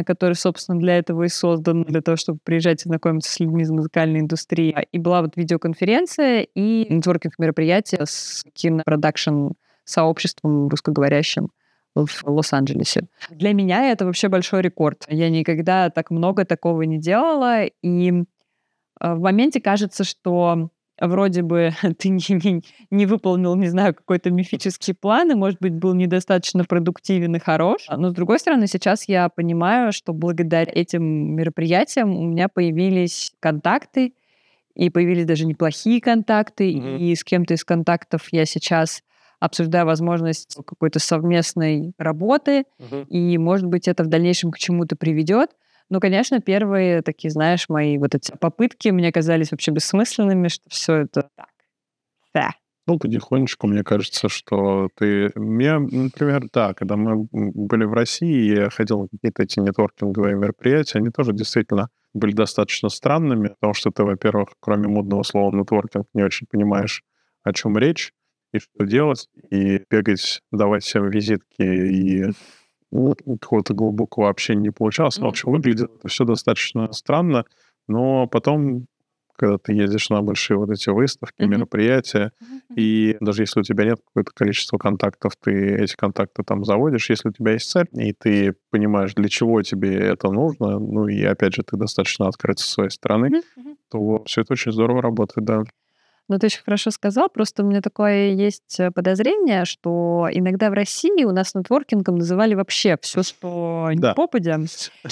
Speaker 1: который, собственно, для этого и создан, для того, чтобы приезжать и знакомиться с людьми из музыкальной индустрии. И была вот видеоконференция и нетворкинг-мероприятие с кинопродакшн сообществом русскоговорящим в Лос-Анджелесе. Для меня это вообще большой рекорд. Я никогда так много такого не делала, и э, в моменте кажется, что вроде бы ты не, не, не выполнил, не знаю, какой-то мифический план, и, может быть, был недостаточно продуктивен и хорош. Но, с другой стороны, сейчас я понимаю, что благодаря этим мероприятиям у меня появились контакты, и появились даже неплохие контакты, mm-hmm. и с кем-то из контактов я сейчас обсуждаю возможность какой-то совместной работы, uh-huh. и, может быть, это в дальнейшем к чему-то приведет. Ну, конечно, первые такие, знаешь, мои вот эти попытки мне казались вообще бессмысленными, что все это так. Да.
Speaker 2: Ну, потихонечку, мне кажется, что ты... Я, например, да, когда мы были в России, я ходил на какие-то эти нетворкинговые мероприятия, они тоже действительно были достаточно странными, потому что ты, во-первых, кроме модного слова нетворкинг, не очень понимаешь, о чем речь и что делать, и бегать, давать всем визитки и какого-то глубокого общения не получалось. В общем, выглядит это все достаточно странно, но потом когда ты ездишь на большие вот эти выставки, mm-hmm. мероприятия, mm-hmm. и даже если у тебя нет какое-то количество контактов, ты эти контакты там заводишь, если у тебя есть цель, и ты понимаешь, для чего тебе это нужно, ну и опять же, ты достаточно открыт со своей стороны, mm-hmm. то все это очень здорово работает, да.
Speaker 1: Ну, ты очень хорошо сказал. Просто у меня такое есть э, подозрение, что иногда в России у нас нетворкингом называли вообще все, что не да. попадя.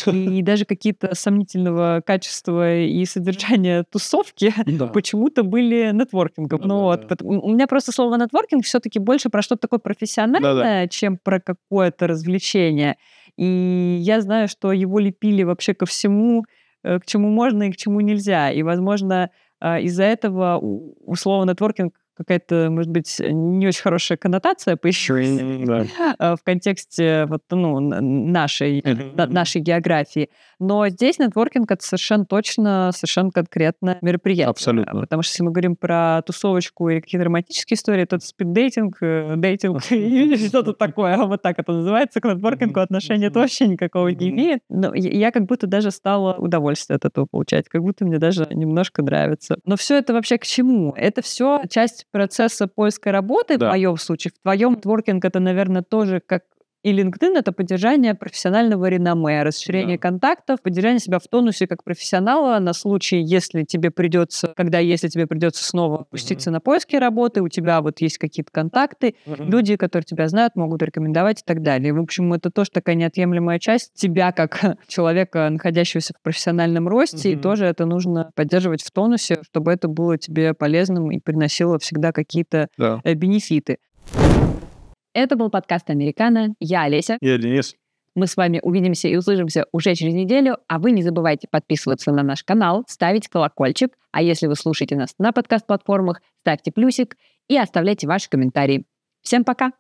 Speaker 1: И даже какие-то сомнительного качества и содержания тусовки да. почему-то были нетворкингом. Да, ну, да, вот, да. У меня просто слово нетворкинг все-таки больше про что-то такое профессиональное, да, да. чем про какое-то развлечение. И я знаю, что его лепили вообще ко всему, э, к чему можно и к чему нельзя. И, возможно, из-за этого у слова нетворкинг какая-то, может быть, не очень хорошая коннотация появилась. А, в контексте вот, ну, нашей, нашей географии. Но здесь нетворкинг — это совершенно точно, совершенно конкретное мероприятие.
Speaker 2: Абсолютно.
Speaker 1: Потому что если мы говорим про тусовочку или какие-то романтические истории, то это спиддейтинг, э, дейтинг или что-то такое. А вот так это называется. К нетворкингу отношения это вообще никакого не имеет. Но я как будто даже стала удовольствие от этого получать. Как будто мне даже немножко нравится. Но все это вообще к чему? Это все часть процесса поиска работы, да. в моем случае. В твоем нетворкинг это, наверное, тоже как и LinkedIn — это поддержание профессионального реноме, расширение да. контактов, поддержание себя в тонусе как профессионала на случай, если тебе придется, когда если тебе придется снова пуститься mm-hmm. на поиски работы, у тебя вот есть какие-то контакты, mm-hmm. люди, которые тебя знают, могут рекомендовать и так далее. В общем, это тоже такая неотъемлемая часть тебя как человека, находящегося в профессиональном росте, mm-hmm. и тоже это нужно поддерживать в тонусе, чтобы это было тебе полезным и приносило всегда какие-то да. Э, бенефиты. Это был подкаст «Американо». Я Олеся.
Speaker 2: Я Денис.
Speaker 1: Мы с вами увидимся и услышимся уже через неделю, а вы не забывайте подписываться на наш канал, ставить колокольчик, а если вы слушаете нас на подкаст-платформах, ставьте плюсик и оставляйте ваши комментарии. Всем пока!